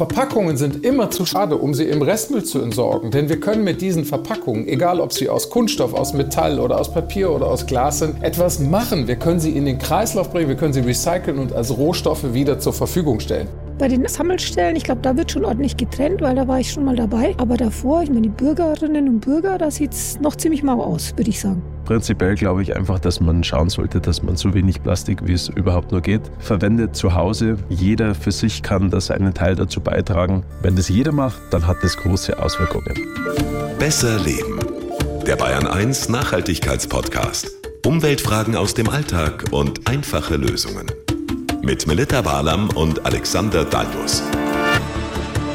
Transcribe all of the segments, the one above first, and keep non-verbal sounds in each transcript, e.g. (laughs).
Verpackungen sind immer zu schade, um sie im Restmüll zu entsorgen. Denn wir können mit diesen Verpackungen, egal ob sie aus Kunststoff, aus Metall oder aus Papier oder aus Glas sind, etwas machen. Wir können sie in den Kreislauf bringen, wir können sie recyceln und als Rohstoffe wieder zur Verfügung stellen. Bei den Sammelstellen, ich glaube, da wird schon ordentlich getrennt, weil da war ich schon mal dabei. Aber davor, ich meine, die Bürgerinnen und Bürger, da sieht es noch ziemlich mau aus, würde ich sagen. Prinzipiell glaube ich einfach, dass man schauen sollte, dass man so wenig Plastik, wie es überhaupt nur geht, verwendet zu Hause. Jeder für sich kann das einen Teil dazu beitragen. Wenn das jeder macht, dann hat das große Auswirkungen. Besser leben. Der Bayern 1 Nachhaltigkeitspodcast. Umweltfragen aus dem Alltag und einfache Lösungen mit Melita Walam und Alexander Dalmus.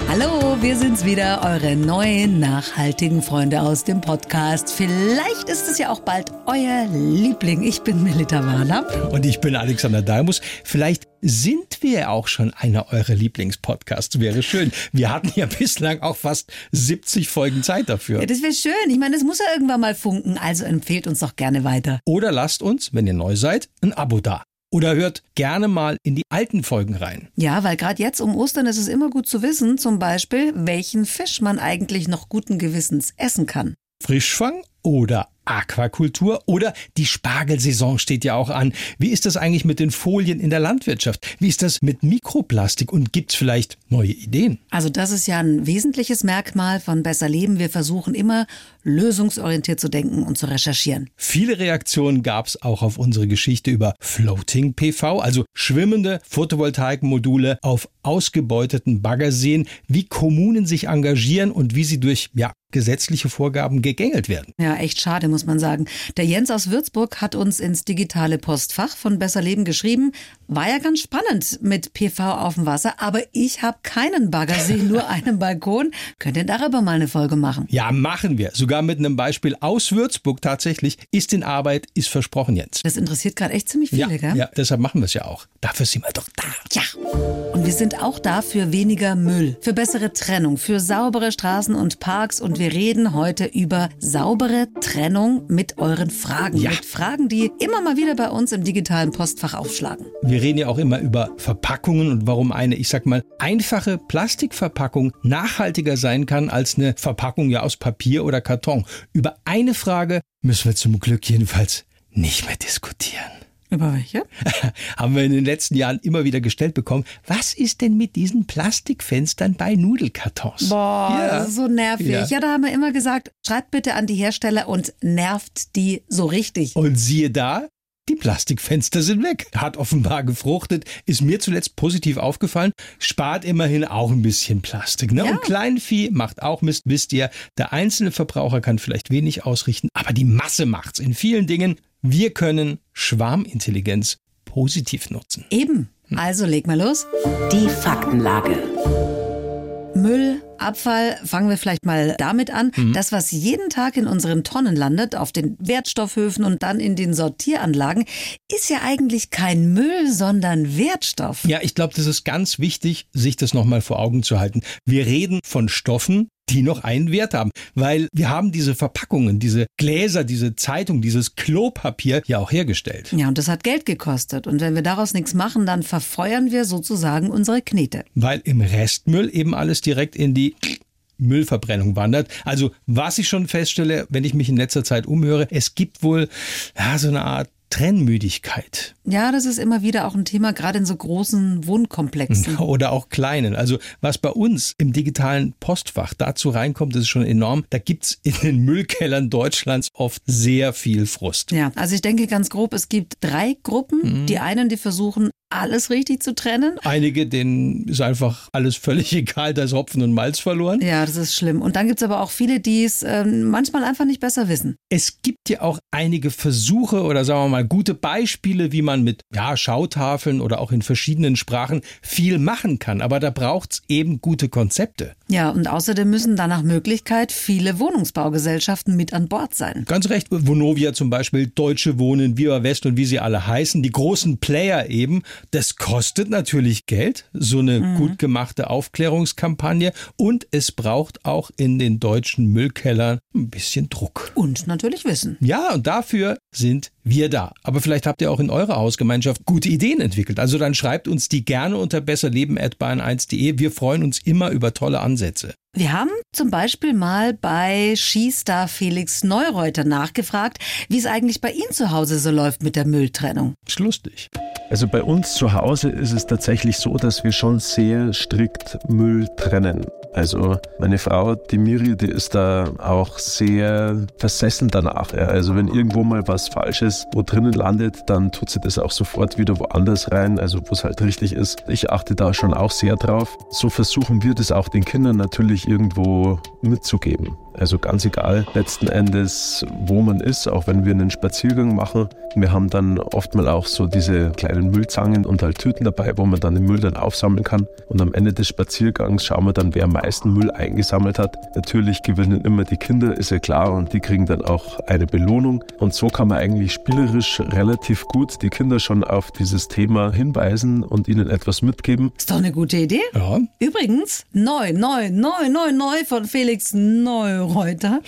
Hallo, wir sind's wieder, eure neuen nachhaltigen Freunde aus dem Podcast. Vielleicht ist es ja auch bald euer Liebling. Ich bin Melita Walam. Und ich bin Alexander Dalmus. Vielleicht sind wir auch schon einer eurer Lieblingspodcasts. Wäre schön. Wir hatten ja (laughs) bislang auch fast 70 Folgen Zeit dafür. Ja, das wäre schön. Ich meine, das muss ja irgendwann mal funken. Also empfehlt uns doch gerne weiter. Oder lasst uns, wenn ihr neu seid, ein Abo da. Oder hört gerne mal in die alten Folgen rein. Ja, weil gerade jetzt um Ostern ist es immer gut zu wissen, zum Beispiel, welchen Fisch man eigentlich noch guten Gewissens essen kann. Frischfang oder Aquakultur oder die Spargelsaison steht ja auch an. Wie ist das eigentlich mit den Folien in der Landwirtschaft? Wie ist das mit Mikroplastik und gibt es vielleicht neue Ideen? Also das ist ja ein wesentliches Merkmal von Besser Leben. Wir versuchen immer lösungsorientiert zu denken und zu recherchieren. Viele Reaktionen gab es auch auf unsere Geschichte über Floating PV, also schwimmende Photovoltaikmodule auf ausgebeuteten Baggerseen, wie Kommunen sich engagieren und wie sie durch ja, gesetzliche Vorgaben gegängelt werden. Ja, echt schade, muss man sagen. Der Jens aus Würzburg hat uns ins digitale Postfach von Besser Leben geschrieben. War ja ganz spannend mit PV auf dem Wasser, aber ich habe keinen Baggersee, nur (laughs) einen Balkon. Könnt ihr darüber mal eine Folge machen? Ja, machen wir. Sogar mit einem Beispiel aus Würzburg tatsächlich. Ist in Arbeit, ist versprochen, Jens. Das interessiert gerade echt ziemlich viele, ja, gell? Ja, deshalb machen wir es ja auch. Dafür sind wir doch da. Ja. Und wir sind auch da für weniger Müll, für bessere Trennung, für saubere Straßen und Parks und wir wir reden heute über saubere Trennung mit euren Fragen. Ja. Mit Fragen, die immer mal wieder bei uns im digitalen Postfach aufschlagen. Wir reden ja auch immer über Verpackungen und warum eine, ich sag mal, einfache Plastikverpackung nachhaltiger sein kann als eine Verpackung ja aus Papier oder Karton. Über eine Frage müssen wir zum Glück jedenfalls nicht mehr diskutieren. Über welche? (laughs) Haben wir in den letzten Jahren immer wieder gestellt bekommen. Was ist denn mit diesen Plastikfenstern bei Nudelkartons? Boah, ja. das ist so nervig. Ja. ja, da haben wir immer gesagt, schreibt bitte an die Hersteller und nervt die so richtig. Und siehe da, die Plastikfenster sind weg. Hat offenbar gefruchtet, ist mir zuletzt positiv aufgefallen. Spart immerhin auch ein bisschen Plastik. Ne? Ja. Und Kleinvieh macht auch Mist, wisst ihr. Der einzelne Verbraucher kann vielleicht wenig ausrichten, aber die Masse macht's in vielen Dingen. Wir können Schwarmintelligenz positiv nutzen. Eben. Also leg mal los. Die Faktenlage. Müll, Abfall, fangen wir vielleicht mal damit an. Mhm. Das, was jeden Tag in unseren Tonnen landet, auf den Wertstoffhöfen und dann in den Sortieranlagen, ist ja eigentlich kein Müll, sondern Wertstoff. Ja, ich glaube, das ist ganz wichtig, sich das nochmal vor Augen zu halten. Wir reden von Stoffen, die noch einen Wert haben. Weil wir haben diese Verpackungen, diese Gläser, diese Zeitung, dieses Klopapier ja auch hergestellt. Ja, und das hat Geld gekostet. Und wenn wir daraus nichts machen, dann verfeuern wir sozusagen unsere Knete. Weil im Restmüll eben alles direkt in die Müllverbrennung wandert. Also was ich schon feststelle, wenn ich mich in letzter Zeit umhöre, es gibt wohl ja, so eine Art Trennmüdigkeit. Ja, das ist immer wieder auch ein Thema, gerade in so großen Wohnkomplexen. (laughs) Oder auch kleinen. Also was bei uns im digitalen Postfach dazu reinkommt, das ist schon enorm. Da gibt es in den Müllkellern Deutschlands oft sehr viel Frust. Ja, also ich denke ganz grob, es gibt drei Gruppen. Mhm. Die einen, die versuchen, alles richtig zu trennen. Einige, denen ist einfach alles völlig (laughs) egal, da ist Hopfen und Malz verloren. Ja, das ist schlimm. Und dann gibt es aber auch viele, die es äh, manchmal einfach nicht besser wissen. Es gibt ja auch einige Versuche oder sagen wir mal gute Beispiele, wie man mit ja, Schautafeln oder auch in verschiedenen Sprachen viel machen kann. Aber da braucht es eben gute Konzepte. Ja, und außerdem müssen da nach Möglichkeit viele Wohnungsbaugesellschaften mit an Bord sein. Ganz recht. Vonovia zum Beispiel, Deutsche Wohnen, Viva West und wie sie alle heißen, die großen Player eben, Das kostet natürlich Geld, so eine mhm. gut gemachte Aufklärungskampagne. Und es braucht auch in den deutschen Müllkellern ein bisschen Druck. Und natürlich Wissen. Ja, und dafür sind wir da. Aber vielleicht habt ihr auch in eurer Hausgemeinschaft gute Ideen entwickelt. Also dann schreibt uns die gerne unter besserleben.bayern1.de. Wir freuen uns immer über tolle Ansätze. Wir haben zum Beispiel mal bei Skistar Felix Neureuter nachgefragt, wie es eigentlich bei ihm zu Hause so läuft mit der Mülltrennung. Ist lustig. Also bei uns zu Hause ist es tatsächlich so, dass wir schon sehr strikt Müll trennen. Also meine Frau, die Miri, die ist da auch sehr versessen danach. Ja. Also wenn irgendwo mal was Falsches wo drinnen landet, dann tut sie das auch sofort wieder woanders rein, also wo es halt richtig ist. Ich achte da schon auch sehr drauf. So versuchen wir das auch den Kindern natürlich irgendwo mitzugeben. Also ganz egal letzten Endes, wo man ist, auch wenn wir einen Spaziergang machen. Wir haben dann oft mal auch so diese kleinen Müllzangen und halt Tüten dabei, wo man dann den Müll dann aufsammeln kann. Und am Ende des Spaziergangs schauen wir dann, wer am meisten Müll eingesammelt hat. Natürlich gewinnen immer die Kinder, ist ja klar, und die kriegen dann auch eine Belohnung. Und so kann man eigentlich spielerisch relativ gut die Kinder schon auf dieses Thema hinweisen und ihnen etwas mitgeben. Ist doch eine gute Idee. Ja. Übrigens, neu, neu, neu, neu, neu von Felix Neu Reuter.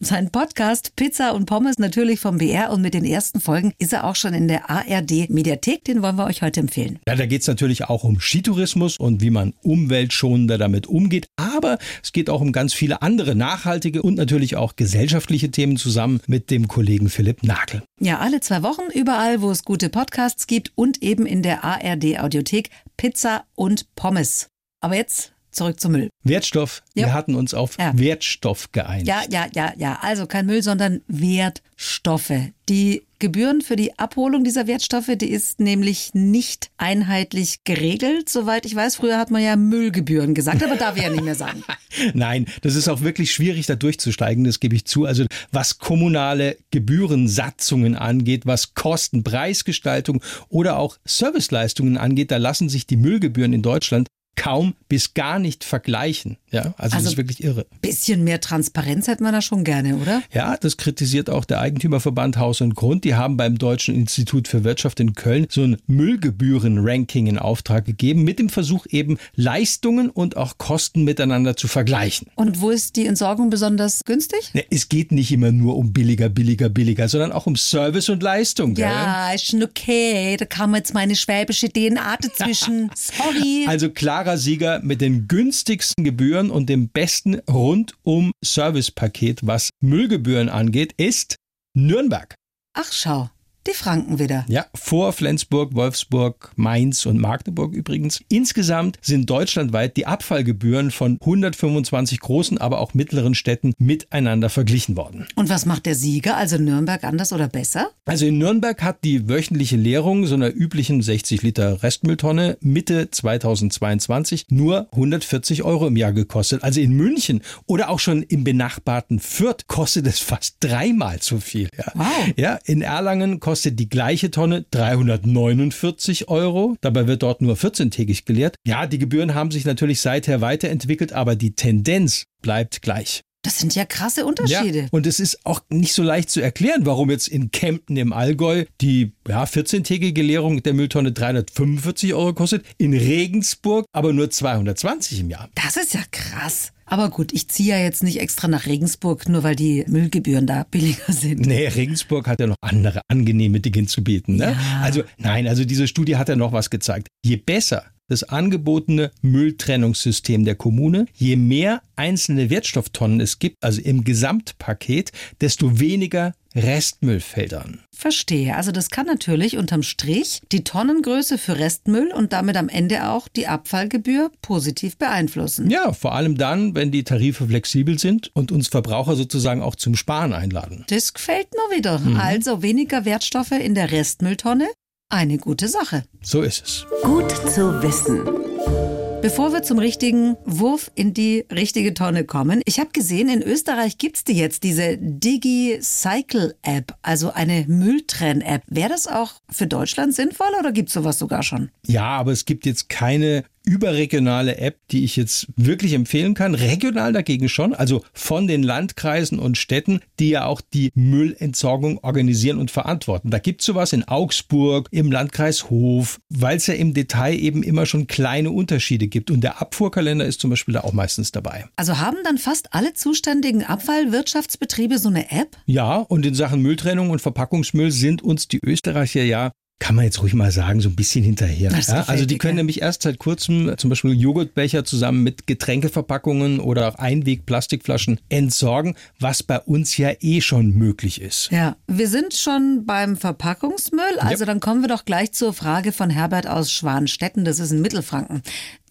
Sein Podcast Pizza und Pommes natürlich vom BR und mit den ersten Folgen ist er auch schon in der ARD Mediathek. Den wollen wir euch heute empfehlen. Ja, da geht es natürlich auch um Skitourismus und wie man umweltschonender damit umgeht. Aber es geht auch um ganz viele andere nachhaltige und natürlich auch gesellschaftliche Themen zusammen mit dem Kollegen Philipp Nagel. Ja, alle zwei Wochen überall, wo es gute Podcasts gibt und eben in der ARD Audiothek Pizza und Pommes. Aber jetzt zurück zum Müll. Wertstoff. Ja. Wir hatten uns auf ja. Wertstoff geeinigt. Ja, ja, ja, ja. Also kein Müll, sondern Wertstoffe. Die Gebühren für die Abholung dieser Wertstoffe, die ist nämlich nicht einheitlich geregelt, soweit ich weiß. Früher hat man ja Müllgebühren gesagt, aber da wir ja nicht mehr sagen. (laughs) Nein, das ist auch wirklich schwierig, da durchzusteigen, das gebe ich zu. Also was kommunale Gebührensatzungen angeht, was Kosten, Preisgestaltung oder auch Serviceleistungen angeht, da lassen sich die Müllgebühren in Deutschland kaum bis gar nicht vergleichen. Ja, also, also das ist wirklich irre. Bisschen mehr Transparenz hätte man da schon gerne, oder? Ja, das kritisiert auch der Eigentümerverband Haus und Grund. Die haben beim Deutschen Institut für Wirtschaft in Köln so ein Müllgebühren-Ranking in Auftrag gegeben, mit dem Versuch eben Leistungen und auch Kosten miteinander zu vergleichen. Und wo ist die Entsorgung besonders günstig? Ne, es geht nicht immer nur um billiger, billiger, billiger, sondern auch um Service und Leistung. Ja, gell? ist schon okay. Da kam jetzt meine schwäbische DNA dazwischen. (laughs) Sorry. Also klarer Sieger mit den günstigsten Gebühren und dem besten rundum Servicepaket, was Müllgebühren angeht, ist Nürnberg. Ach schau. Die Franken wieder. Ja, vor Flensburg, Wolfsburg, Mainz und Magdeburg übrigens. Insgesamt sind deutschlandweit die Abfallgebühren von 125 großen, aber auch mittleren Städten miteinander verglichen worden. Und was macht der Sieger, also Nürnberg, anders oder besser? Also in Nürnberg hat die wöchentliche Leerung so einer üblichen 60 Liter Restmülltonne Mitte 2022 nur 140 Euro im Jahr gekostet. Also in München oder auch schon im benachbarten Fürth kostet es fast dreimal so viel. Ja, wow. ja in Erlangen kostet kostet die gleiche Tonne 349 Euro. Dabei wird dort nur 14-tägig geleert. Ja, die Gebühren haben sich natürlich seither weiterentwickelt, aber die Tendenz bleibt gleich. Das sind ja krasse Unterschiede. Ja, und es ist auch nicht so leicht zu erklären, warum jetzt in Kempten im Allgäu die ja, 14-tägige Leerung der Mülltonne 345 Euro kostet, in Regensburg aber nur 220 im Jahr. Das ist ja krass. Aber gut, ich ziehe ja jetzt nicht extra nach Regensburg, nur weil die Müllgebühren da billiger sind. Nee, Regensburg hat ja noch andere angenehme Dinge zu bieten. Ne? Ja. Also nein, also diese Studie hat ja noch was gezeigt. Je besser das angebotene Mülltrennungssystem der Kommune. Je mehr einzelne Wertstofftonnen es gibt, also im Gesamtpaket, desto weniger Restmüll fällt an. Verstehe. Also das kann natürlich unterm Strich die Tonnengröße für Restmüll und damit am Ende auch die Abfallgebühr positiv beeinflussen. Ja, vor allem dann, wenn die Tarife flexibel sind und uns Verbraucher sozusagen auch zum Sparen einladen. Das gefällt mir wieder. Mhm. Also weniger Wertstoffe in der Restmülltonne, eine gute Sache. So ist es. Gut zu wissen. Bevor wir zum richtigen Wurf in die richtige Tonne kommen, ich habe gesehen, in Österreich gibt es die jetzt, diese Digi-Cycle-App, also eine Mülltrenn-App. Wäre das auch für Deutschland sinnvoll oder gibt es sowas sogar schon? Ja, aber es gibt jetzt keine überregionale App, die ich jetzt wirklich empfehlen kann. Regional dagegen schon, also von den Landkreisen und Städten, die ja auch die Müllentsorgung organisieren und verantworten. Da gibt es sowas in Augsburg, im Landkreis Hof, weil es ja im Detail eben immer schon kleine Unterschiede gibt. Und der Abfuhrkalender ist zum Beispiel da auch meistens dabei. Also haben dann fast alle zuständigen Abfallwirtschaftsbetriebe so eine App? Ja, und in Sachen Mülltrennung und Verpackungsmüll sind uns die Österreicher ja kann man jetzt ruhig mal sagen, so ein bisschen hinterher. Ja? Also die können nämlich erst seit kurzem zum Beispiel Joghurtbecher zusammen mit Getränkeverpackungen oder auch Einweg-Plastikflaschen entsorgen, was bei uns ja eh schon möglich ist. Ja, wir sind schon beim Verpackungsmüll. Also ja. dann kommen wir doch gleich zur Frage von Herbert aus Schwanstetten, das ist in Mittelfranken.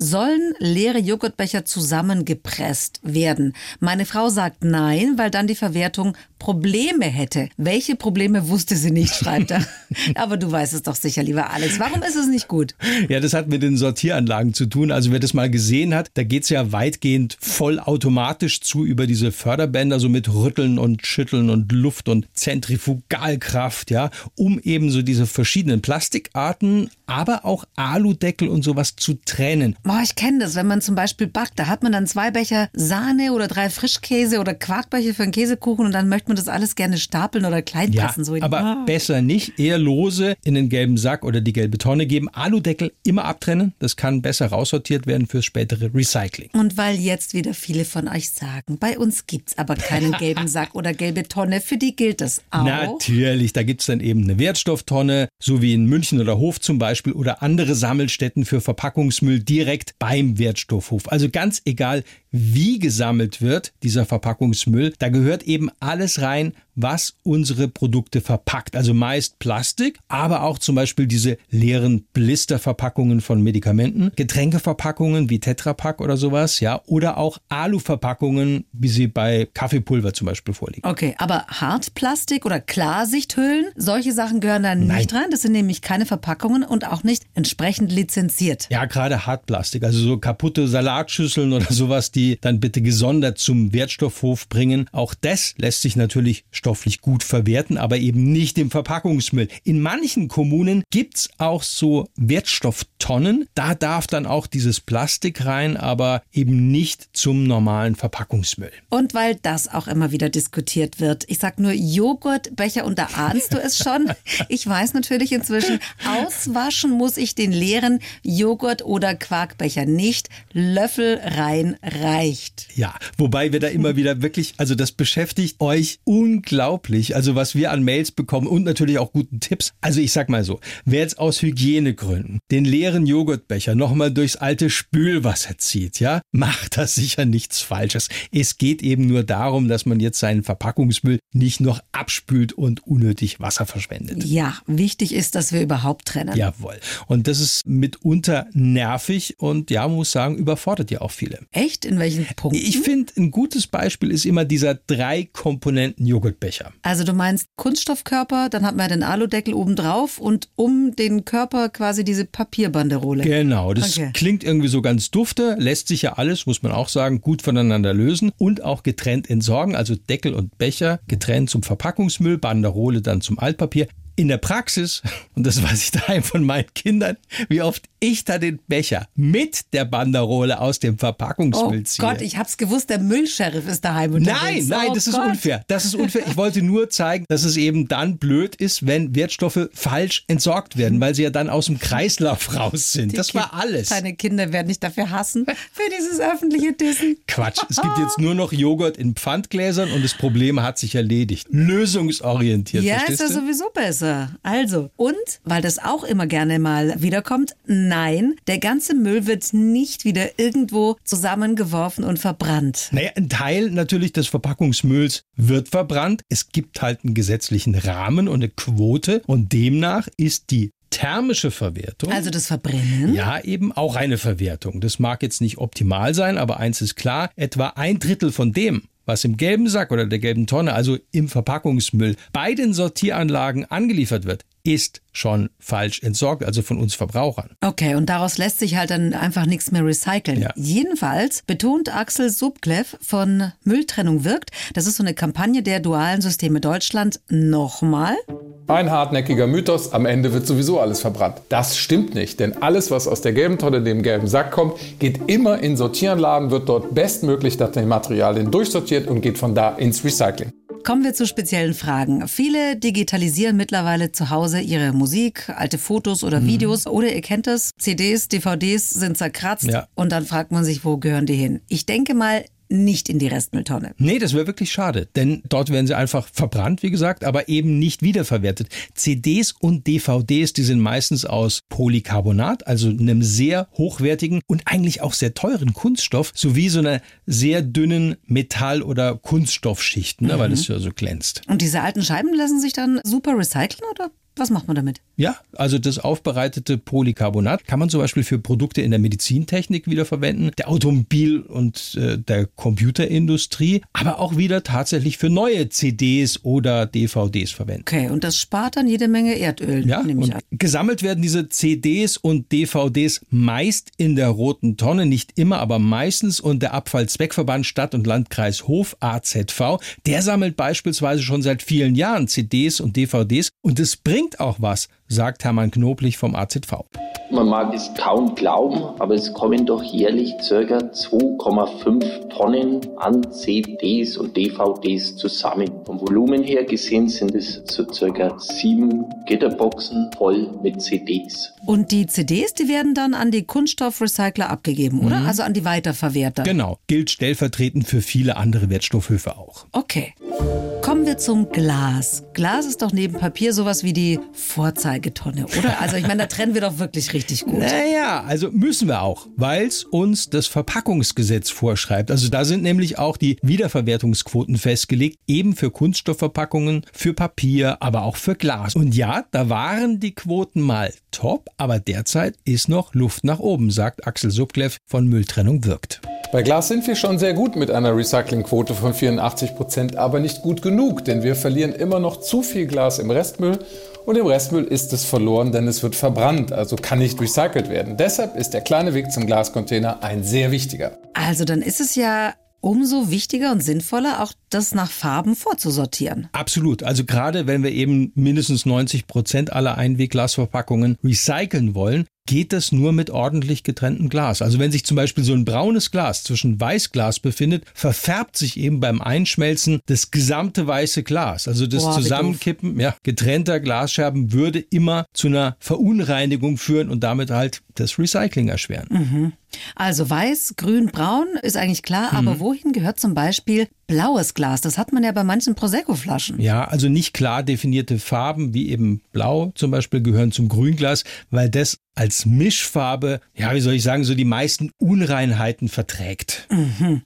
Sollen leere Joghurtbecher zusammengepresst werden? Meine Frau sagt nein, weil dann die Verwertung Probleme hätte. Welche Probleme wusste sie nicht, schreibt er. (laughs) Aber du weißt es doch sicher, lieber Alex. Warum ist es nicht gut? Ja, das hat mit den Sortieranlagen zu tun. Also wer das mal gesehen hat, da geht es ja weitgehend vollautomatisch zu über diese Förderbänder, so mit Rütteln und Schütteln und Luft und Zentrifugalkraft, ja, um eben so diese verschiedenen Plastikarten, aber auch Aludeckel und sowas zu trennen. Boah, ich kenne das, wenn man zum Beispiel backt, da hat man dann zwei Becher Sahne oder drei Frischkäse oder Quarkbecher für einen Käsekuchen und dann möchte man das alles gerne stapeln oder kleinpressen. Ja, so aber ah. besser nicht, eher lose in den gelben Sack oder die gelbe Tonne geben. Aludeckel immer abtrennen, das kann besser raussortiert werden fürs spätere Recycling. Und weil jetzt wieder viele von euch sagen, bei uns gibt es aber keinen gelben Sack oder gelbe Tonne, für die gilt das auch. Natürlich, da gibt es dann eben eine Wertstofftonne, so wie in München oder Hof zum Beispiel oder andere Sammelstätten für Verpackungsmüll direkt beim Wertstoffhof. Also ganz egal, wie gesammelt wird, dieser Verpackungsmüll, da gehört eben alles rein, was unsere Produkte verpackt. Also meist Plastik, aber auch zum Beispiel diese leeren Blisterverpackungen von Medikamenten, Getränkeverpackungen wie Tetrapack oder sowas, ja, oder auch Aluverpackungen, wie sie bei Kaffeepulver zum Beispiel vorliegen. Okay, aber Hartplastik oder Klarsichthüllen, solche Sachen gehören da nicht rein. Das sind nämlich keine Verpackungen und auch nicht entsprechend lizenziert. Ja, gerade Hartplastik, also so kaputte Salatschüsseln oder sowas, die dann bitte gesondert zum Wertstoffhof bringen. Auch das lässt sich natürlich stofflich gut verwerten, aber eben nicht im Verpackungsmüll. In manchen Kommunen gibt's auch so Wertstofftonnen. Da darf dann auch dieses Plastik rein, aber eben nicht zum normalen Verpackungsmüll. Und weil das auch immer wieder diskutiert wird. Ich sag nur Joghurtbecher und da ahnst du es schon. (laughs) Ich weiß natürlich inzwischen, auswaschen muss ich den leeren Joghurt- oder Quarkbecher nicht. Löffel rein reicht. Ja, wobei wir da immer (laughs) wieder wirklich, also das beschäftigt euch unglaublich also was wir an Mails bekommen und natürlich auch guten Tipps. Also ich sag mal so, wer jetzt aus Hygienegründen den leeren Joghurtbecher nochmal durchs alte Spülwasser zieht, ja, macht das sicher nichts Falsches. Es geht eben nur darum, dass man jetzt seinen Verpackungsmüll nicht noch abspült und unnötig Wasser verschwendet. Ja, wichtig ist, dass wir überhaupt trennen. Jawohl. Und das ist mitunter nervig und ja, muss sagen, überfordert ja auch viele. Echt? In welchen Punkten? Ich finde, ein gutes Beispiel ist immer dieser drei Komponenten Joghurt Becher. Also du meinst Kunststoffkörper, dann hat man den Aludeckel oben drauf und um den Körper quasi diese Papierbanderole. Genau, das okay. klingt irgendwie so ganz dufte, lässt sich ja alles, muss man auch sagen, gut voneinander lösen und auch getrennt entsorgen, also Deckel und Becher getrennt zum Verpackungsmüll, Banderole dann zum Altpapier in der Praxis, und das weiß ich daheim von meinen Kindern, wie oft ich da den Becher mit der Banderole aus dem Verpackungsmüll oh ziehe. Oh Gott, ich hab's gewusst, der Müllsheriff ist daheim unterwegs. Nein, nein, oh das Gott. ist unfair. Das ist unfair. Ich wollte nur zeigen, dass es eben dann blöd ist, wenn Wertstoffe falsch entsorgt werden, weil sie ja dann aus dem Kreislauf raus sind. Die das war alles. Deine Kinder werden dich dafür hassen, für dieses öffentliche Dissen. Quatsch, es gibt jetzt (laughs) nur noch Joghurt in Pfandgläsern und das Problem hat sich erledigt. Lösungsorientiert, Ja, ist ja sowieso besser. Klasse. Also, und weil das auch immer gerne mal wiederkommt, nein, der ganze Müll wird nicht wieder irgendwo zusammengeworfen und verbrannt. Naja, ein Teil natürlich des Verpackungsmülls wird verbrannt. Es gibt halt einen gesetzlichen Rahmen und eine Quote und demnach ist die thermische Verwertung. Also das Verbrennen? Ja, eben auch eine Verwertung. Das mag jetzt nicht optimal sein, aber eins ist klar, etwa ein Drittel von dem, was im gelben Sack oder der gelben Tonne, also im Verpackungsmüll, bei den Sortieranlagen angeliefert wird, ist schon falsch entsorgt, also von uns Verbrauchern. Okay, und daraus lässt sich halt dann einfach nichts mehr recyceln. Ja. Jedenfalls betont Axel Subklev von Mülltrennung wirkt, das ist so eine Kampagne der dualen Systeme Deutschland, nochmal. Ein hartnäckiger Mythos, am Ende wird sowieso alles verbrannt. Das stimmt nicht, denn alles, was aus der gelben Tonne, dem gelben Sack kommt, geht immer in Sortieranlagen, wird dort bestmöglich nach den Materialien durchsortiert und geht von da ins Recycling. Kommen wir zu speziellen Fragen. Viele digitalisieren mittlerweile zu Hause ihre Musik, alte Fotos oder Videos oder ihr kennt das, CDs, DVDs sind zerkratzt Ja. und dann fragt man sich, wo gehören die hin? Ich denke mal nicht in die Restmülltonne. Nee, das wäre wirklich schade, denn dort werden sie einfach verbrannt, wie gesagt, aber eben nicht wiederverwertet. CDs und DVDs, die sind meistens aus Polycarbonat, also einem sehr hochwertigen und eigentlich auch sehr teuren Kunststoff, sowie so einer sehr dünnen Metall- oder Kunststoffschicht, ne, weil es ja so glänzt. Und diese alten Scheiben lassen sich dann super recyceln oder was macht man damit? Ja, also das aufbereitete Polycarbonat kann man zum Beispiel für Produkte in der Medizintechnik wiederverwenden, der Automobil- und äh, der Computerindustrie, aber auch wieder tatsächlich für neue CDs oder DVDs verwenden. Okay, und das spart dann jede Menge Erdöl, Ja, nehme ich an. gesammelt werden diese CDs und DVDs meist in der roten Tonne, nicht immer, aber meistens. Und der Abfallzweckverband Stadt- und Landkreis Hof, AZV, der sammelt beispielsweise schon seit vielen Jahren CDs und DVDs. Und es bringt auch was, sagt Hermann Knoblich vom AZV. Man mag es kaum glauben, aber es kommen doch jährlich ca. 2,5 Tonnen an CDs und DVDs zusammen. Vom Volumen her gesehen sind es so ca. sieben Gitterboxen voll mit CDs. Und die CDs, die werden dann an die Kunststoffrecycler abgegeben, oder? Mhm. Also an die Weiterverwerter. Genau, gilt stellvertretend für viele andere Wertstoffhöfe auch. Okay. Kommen wir zum Glas. Glas ist doch neben Papier sowas wie die Vorzeigetonne, oder? Also ich meine, da trennen wir doch wirklich richtig gut. Naja, also müssen wir auch, weil es uns das Verpackungsgesetz vorschreibt. Also da sind nämlich auch die Wiederverwertungsquoten festgelegt, eben für Kunststoffverpackungen, für Papier, aber auch für Glas. Und ja, da waren die Quoten mal top, aber derzeit ist noch Luft nach oben, sagt Axel Subklev von Mülltrennung wirkt. Bei Glas sind wir schon sehr gut mit einer Recyclingquote von 84 Prozent, aber nicht gut genug, denn wir verlieren immer noch zu viel Glas im Restmüll und im Restmüll ist es verloren, denn es wird verbrannt, also kann nicht recycelt werden. Deshalb ist der kleine Weg zum Glascontainer ein sehr wichtiger. Also dann ist es ja umso wichtiger und sinnvoller, auch das nach Farben vorzusortieren. Absolut. Also gerade wenn wir eben mindestens 90 Prozent aller Einwegglasverpackungen recyceln wollen, geht das nur mit ordentlich getrenntem Glas. Also wenn sich zum Beispiel so ein braunes Glas zwischen Weißglas befindet, verfärbt sich eben beim Einschmelzen das gesamte weiße Glas. Also das Boah, Zusammenkippen ja, getrennter Glasscherben würde immer zu einer Verunreinigung führen und damit halt das Recycling erschweren. Also weiß, grün, braun ist eigentlich klar, Mhm. aber wohin gehört zum Beispiel blaues Glas? Das hat man ja bei manchen Prosecco-Flaschen. Ja, also nicht klar definierte Farben wie eben Blau zum Beispiel gehören zum Grünglas, weil das als Mischfarbe, ja, wie soll ich sagen, so die meisten Unreinheiten verträgt.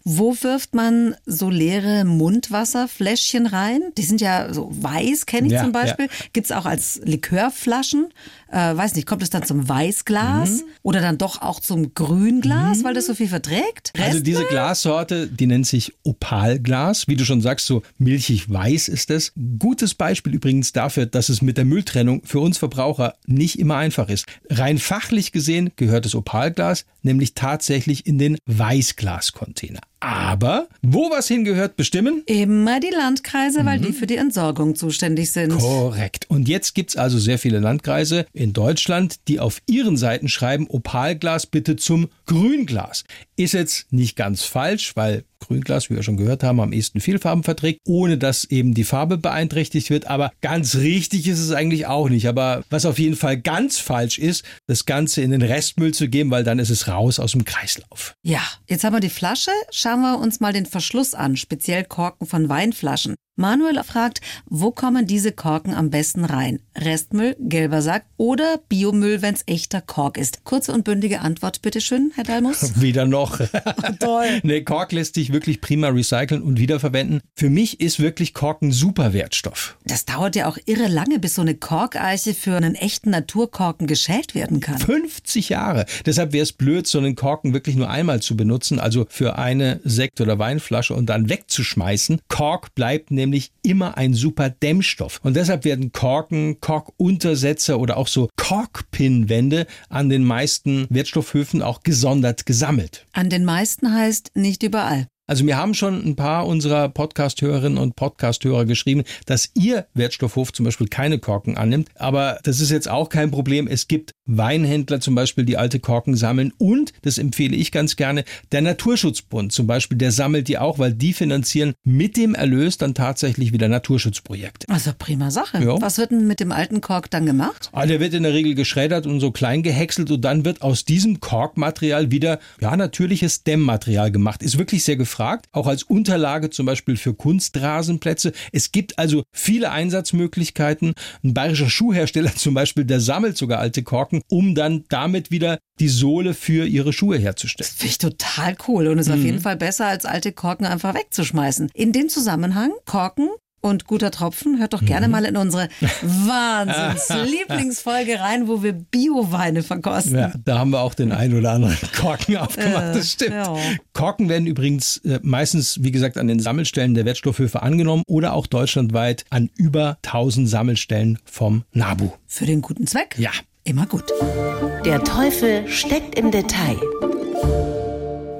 Wo wirft man so leere Mundwasserfläschchen rein? Die sind ja so weiß, kenne ich Ja, zum Beispiel. Gibt's auch als Likörflaschen. Äh, weiß nicht, kommt es dann zum Weißglas Mhm. oder dann doch auch zum Grünglas, weil das so viel verträgt? Also diese Restmüll? Glassorte, die nennt sich Opalglas. Wie du schon sagst, so milchig weiß ist es. Gutes Beispiel übrigens dafür, dass es mit der Mülltrennung für uns Verbraucher nicht immer einfach ist. Rein fachlich gesehen gehört das Opalglas nämlich tatsächlich in den Weißglascontainer. Aber wo was hingehört, bestimmen Immer die Landkreise, weil Mhm. die für die Entsorgung zuständig sind. Korrekt. Und jetzt gibt's also sehr viele Landkreise in Deutschland, die auf ihren Seiten schreiben, Opalglas bitte zum Grünglas. Ist jetzt nicht ganz falsch, weil Grünglas, wie wir schon gehört haben, am ehesten viel Farben verträgt, ohne dass eben die Farbe beeinträchtigt wird. Aber ganz richtig ist es eigentlich auch nicht. Aber was auf jeden Fall ganz falsch ist, das Ganze in den Restmüll zu geben, weil dann ist es raus aus dem Kreislauf. Ja, jetzt haben wir die Flasche. Schauen wir uns mal den Verschluss an, speziell Korken von Weinflaschen. Manuel fragt, wo kommen diese Korken am besten rein? Restmüll, gelber Sack oder Biomüll, wenn's echter Kork ist? Kurze und bündige Antwort, bitteschön, Herr Dalmus. (laughs) Wieder noch. (laughs) Toll. (laughs) Nee, Kork lässt sich wirklich prima recyceln und wiederverwenden. Für mich ist wirklich Kork ein super Wertstoff. Das dauert ja auch irre lange, bis so eine Korkeiche für einen echten Naturkorken geschält werden kann. 50 Jahre. Deshalb wäre es blöd, so einen Korken wirklich nur einmal zu benutzen, also für eine Sekt- oder Weinflasche und dann wegzuschmeißen. Kork bleibt nämlich nämlich immer ein super Dämmstoff. Und deshalb werden Korken, Korkuntersetzer oder auch so Korkpinwände an den meisten Wertstoffhöfen auch gesondert gesammelt. An den meisten heißt nicht überall. Also mir haben schon ein paar unserer Podcast-Hörerinnen und Podcast-Hörer geschrieben, dass ihr Wertstoffhof zum Beispiel keine Korken annimmt. Aber das ist jetzt auch kein Problem. Es gibt Weinhändler zum Beispiel, die alte Korken sammeln. Und, das empfehle ich ganz gerne, der Naturschutzbund zum Beispiel, der sammelt die auch, weil die finanzieren mit dem Erlös dann tatsächlich wieder Naturschutzprojekte. Also prima Sache. Ja. Was wird denn mit dem alten Kork dann gemacht? Ah, der wird in der Regel geschreddert und so klein gehäckselt und dann wird aus diesem Korkmaterial wieder ja natürliches Dämmmaterial gemacht. Ist wirklich sehr gefragt gefragt, auch als Unterlage zum Beispiel für Kunstrasenplätze. Es gibt also viele Einsatzmöglichkeiten. Ein bayerischer Schuhhersteller zum Beispiel, der sammelt sogar alte Korken, um dann damit wieder die Sohle für ihre Schuhe herzustellen. Das finde ich total cool und ist auf jeden Fall besser, als alte Korken einfach wegzuschmeißen. In dem Zusammenhang, Korken und guter Tropfen, hört doch gerne mal in unsere Wahnsinns-Lieblingsfolge (laughs) rein, wo wir Bio-Weine verkosten. Ja, da haben wir auch den ein oder anderen (laughs) Korken aufgemacht, das stimmt. ja. Korken werden übrigens äh, meistens, wie gesagt, an den Sammelstellen der Wertstoffhöfe angenommen oder auch deutschlandweit an über 1000 Sammelstellen vom NABU. Für den guten Zweck? Ja. Immer gut. Der Teufel steckt im Detail.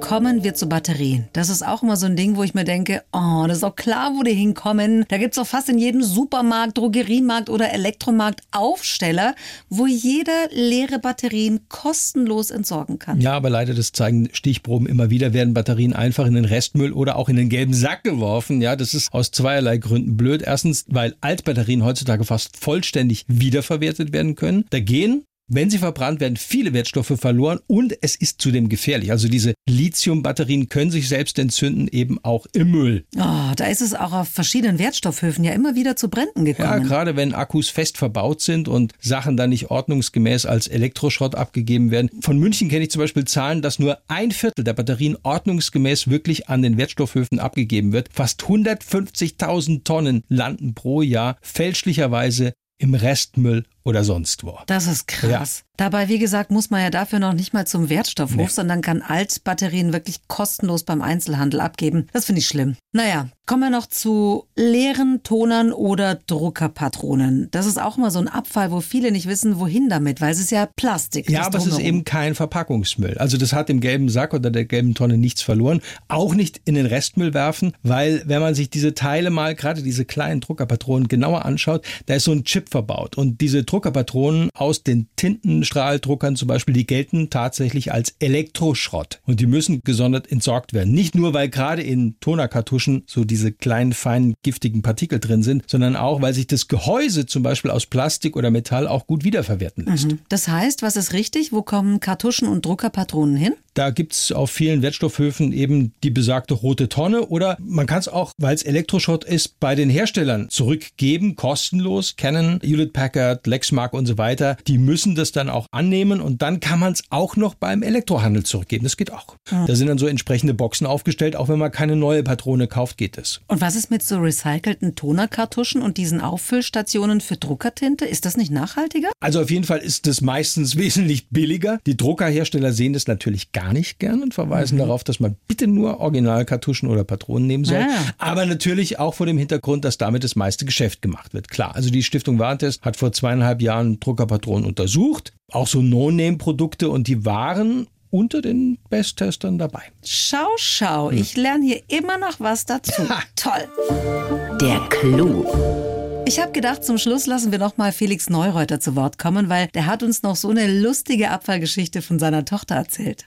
Kommen wir zu Batterien. Das ist auch immer so ein Ding, wo ich mir denke, oh, das ist auch klar, wo die hinkommen. Da gibt's doch fast in jedem Supermarkt, Drogeriemarkt oder Elektromarkt Aufsteller, wo jeder leere Batterien kostenlos entsorgen kann. Ja, aber leider, das zeigen Stichproben immer wieder, werden Batterien einfach in den Restmüll oder auch in den gelben Sack geworfen. Ja, das ist aus zweierlei Gründen blöd. Erstens, weil Altbatterien heutzutage fast vollständig wiederverwertet werden können. Da gehen wenn sie verbrannt werden, viele Wertstoffe verloren und es ist zudem gefährlich. Also diese Lithiumbatterien können sich selbst entzünden, eben auch im Müll. Oh, da ist es auch auf verschiedenen Wertstoffhöfen ja immer wieder zu Bränden gekommen. Ja, gerade wenn Akkus fest verbaut sind und Sachen dann nicht ordnungsgemäß als Elektroschrott abgegeben werden. Von München kenne ich zum Beispiel Zahlen, dass nur ein Viertel der Batterien ordnungsgemäß wirklich an den Wertstoffhöfen abgegeben wird. Fast 150.000 Tonnen landen pro Jahr fälschlicherweise im Restmüll oder sonst wo. Das ist krass. Dabei, wie gesagt, muss man ja dafür noch nicht mal zum Wertstoffhof, Nee. sondern kann Altbatterien wirklich kostenlos beim Einzelhandel abgeben. Das finde ich schlimm. Naja, kommen wir noch zu leeren Tonern oder Druckerpatronen. Das ist auch immer so ein Abfall, wo viele nicht wissen, wohin damit, weil es ist ja Plastik. Ja, aber es ist eben kein Verpackungsmüll. Also das hat im gelben Sack oder der gelben Tonne nichts verloren. Auch nicht in den Restmüll werfen, weil wenn man sich diese Teile mal, gerade diese kleinen Druckerpatronen genauer anschaut, da ist so ein Chip verbaut. Und diese Druckerpatronen aus den Tintenstrahldruckern zum Beispiel, die gelten tatsächlich als Elektroschrott. Und die müssen gesondert entsorgt werden. Nicht nur, weil gerade in Tonerkartuschen so diese kleinen, feinen, giftigen Partikel drin sind, sondern auch, weil sich das Gehäuse zum Beispiel aus Plastik oder Metall auch gut wiederverwerten lässt. Mhm. Das heißt, was ist richtig? Wo kommen Kartuschen und Druckerpatronen hin? Da gibt's auf vielen Wertstoffhöfen eben die besagte rote Tonne oder man kann es auch, weil es Elektroschrott ist, bei den Herstellern zurückgeben, kostenlos. Canon, Hewlett Packard, Lexmark und so weiter, die müssen das dann auch annehmen und dann kann man es auch noch beim Elektrohandel zurückgeben. Das geht auch. Da sind dann so entsprechende Boxen aufgestellt, auch wenn man keine neue Patrone kauft, geht es. Und was ist mit so recycelten Tonerkartuschen und diesen Auffüllstationen für Druckertinte? Ist das nicht nachhaltiger? Also auf jeden Fall ist das meistens (laughs) wesentlich billiger. Die Druckerhersteller sehen das natürlich gar nicht gern und verweisen darauf, dass man bitte nur Originalkartuschen oder Patronen nehmen soll. Ja. Aber natürlich auch vor dem Hintergrund, dass damit das meiste Geschäft gemacht wird. Klar, also die Stiftung Warentest hat vor zweieinhalb Jahren Druckerpatronen untersucht, auch so No-Name-Produkte und die waren unter den Besttestern dabei. Schau, schau, ich lerne hier immer noch was dazu. Toll. Der Clou. Ich habe gedacht, zum Schluss lassen wir noch mal Felix Neureuter zu Wort kommen, weil der hat uns noch so eine lustige Abfallgeschichte von seiner Tochter erzählt.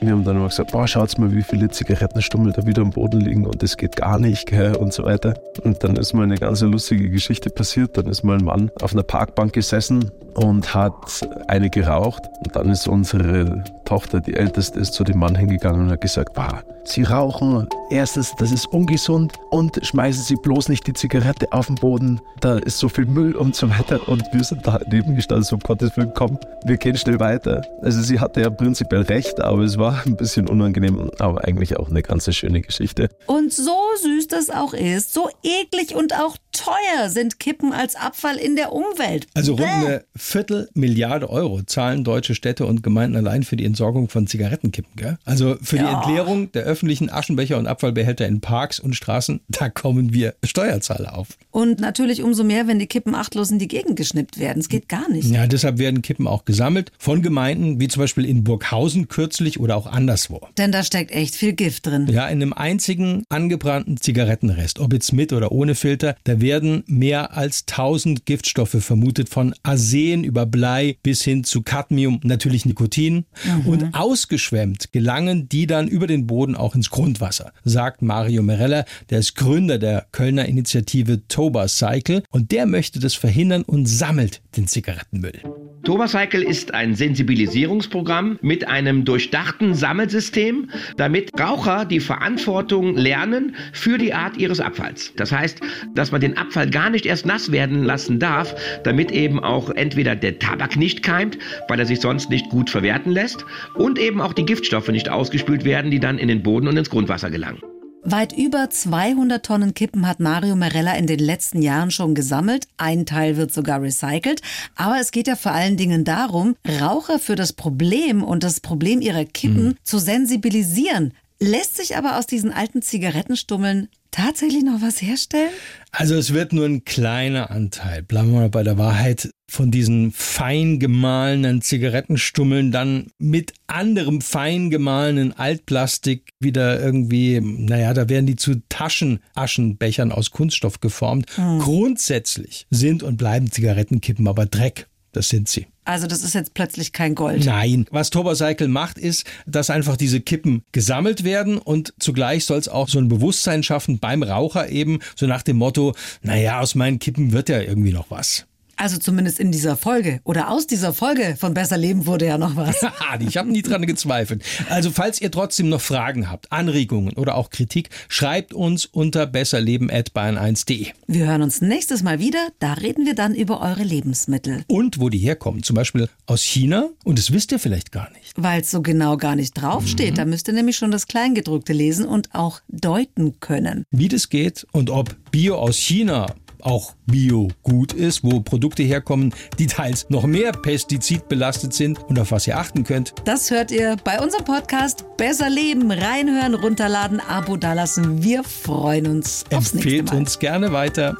Wir haben dann immer gesagt, boah, schaut's mal, wie viele Zigarettenstummel da wieder am Boden liegen und das geht gar nicht, gell, und so weiter. Und dann ist mal eine ganz lustige Geschichte passiert. Dann ist mal ein Mann auf einer Parkbank gesessen und hat eine geraucht. Und dann ist unsere Tochter, die älteste, ist zu dem Mann hingegangen und hat gesagt, boah, Sie rauchen, erstens, das ist ungesund und schmeißen Sie bloß nicht die Zigarette auf den Boden, da ist so viel Müll und so weiter. Und wir sind da neben gestanden, so um Gottes Willen, komm, wir gehen schnell weiter. Also sie hatte ja prinzipiell recht, aber es war ein bisschen unangenehm, aber eigentlich auch eine ganz schöne Geschichte. Und so süß süß das auch ist, so eklig und auch teuer sind Kippen als Abfall in der Umwelt. Also rund eine Viertelmilliarde Euro zahlen deutsche Städte und Gemeinden allein für die Entsorgung von Zigarettenkippen. Gell? Also für die Entleerung der öffentlichen Aschenbecher und Abfallbehälter in Parks und Straßen, (laughs) da kommen wir Steuerzahler auf. Und natürlich umso mehr, wenn die Kippen achtlos in die Gegend geschnippt werden. Es geht gar nicht. Ja, deshalb werden Kippen auch gesammelt von Gemeinden, wie zum Beispiel in Burghausen kürzlich oder auch anderswo. Denn da steckt echt viel Gift drin. Ja, in einem einzigen angebrannten Zigarettenrest, ob jetzt mit oder ohne Filter, da werden mehr als 1000 Giftstoffe vermutet, von Arsen über Blei bis hin zu Cadmium, natürlich Nikotin. Und ausgeschwemmt gelangen die dann über den Boden auch ins Grundwasser, sagt Mario Merella, der ist Gründer der Kölner Initiative Toba Cycle und der möchte das verhindern und sammelt den Zigarettenmüll. Tobacycle ist ein Sensibilisierungsprogramm mit einem durchdachten Sammelsystem, damit Raucher die Verantwortung lernen für die Art ihres Abfalls. Das heißt, dass man den Abfall gar nicht erst nass werden lassen darf, damit eben auch entweder der Tabak nicht keimt, weil er sich sonst nicht gut verwerten lässt, und eben auch die Giftstoffe nicht ausgespült werden, die dann in den Boden und ins Grundwasser gelangen. Weit über 200 Tonnen Kippen hat Mario Merella in den letzten Jahren schon gesammelt. Ein Teil wird sogar recycelt. Aber es geht ja vor allen Dingen darum, Raucher für das Problem und das Problem ihrer Kippen zu sensibilisieren. Lässt sich aber aus diesen alten Zigarettenstummeln tatsächlich noch was herstellen? Also es wird nur ein kleiner Anteil, bleiben wir mal bei der Wahrheit, von diesen fein gemahlenen Zigarettenstummeln dann mit anderem fein gemahlenen Altplastik wieder irgendwie, naja, da werden die zu Taschenaschenbechern aus Kunststoff geformt. Grundsätzlich sind und bleiben Zigarettenkippen aber Dreck. Das sind sie. Also das ist jetzt plötzlich kein Gold. Nein, was Turbocycle macht, ist, dass einfach diese Kippen gesammelt werden und zugleich soll es auch so ein Bewusstsein schaffen beim Raucher eben, so nach dem Motto, naja, aus meinen Kippen wird ja irgendwie noch was. Also zumindest in dieser Folge oder aus dieser Folge von Besser Leben wurde ja noch was. (laughs) ich habe nie dran gezweifelt. Also falls ihr trotzdem noch Fragen habt, Anregungen oder auch Kritik, schreibt uns unter besserleben@bayern1.de. Wir hören uns nächstes Mal wieder. Da reden wir dann über eure Lebensmittel. Und wo die herkommen, zum Beispiel aus China und das wisst ihr vielleicht gar nicht. Weil es so genau gar nicht draufsteht. Da müsst ihr nämlich schon das Kleingedruckte lesen und auch deuten können. Wie das geht und ob Bio aus China auch Bio gut ist, wo Produkte herkommen, die teils noch mehr pestizidbelastet sind und auf was ihr achten könnt. Das hört ihr bei unserem Podcast Besser Leben. Reinhören, runterladen, Abo dalassen. Wir freuen uns aufs nächste Empfehlt Mal. uns gerne weiter.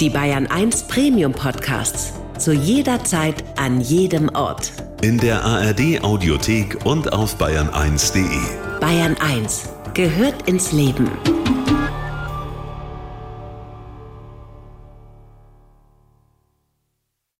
Die Bayern 1 Premium Podcasts. Zu jeder Zeit, an jedem Ort. In der ARD Audiothek und auf bayern1.de. Bayern 1 gehört ins Leben.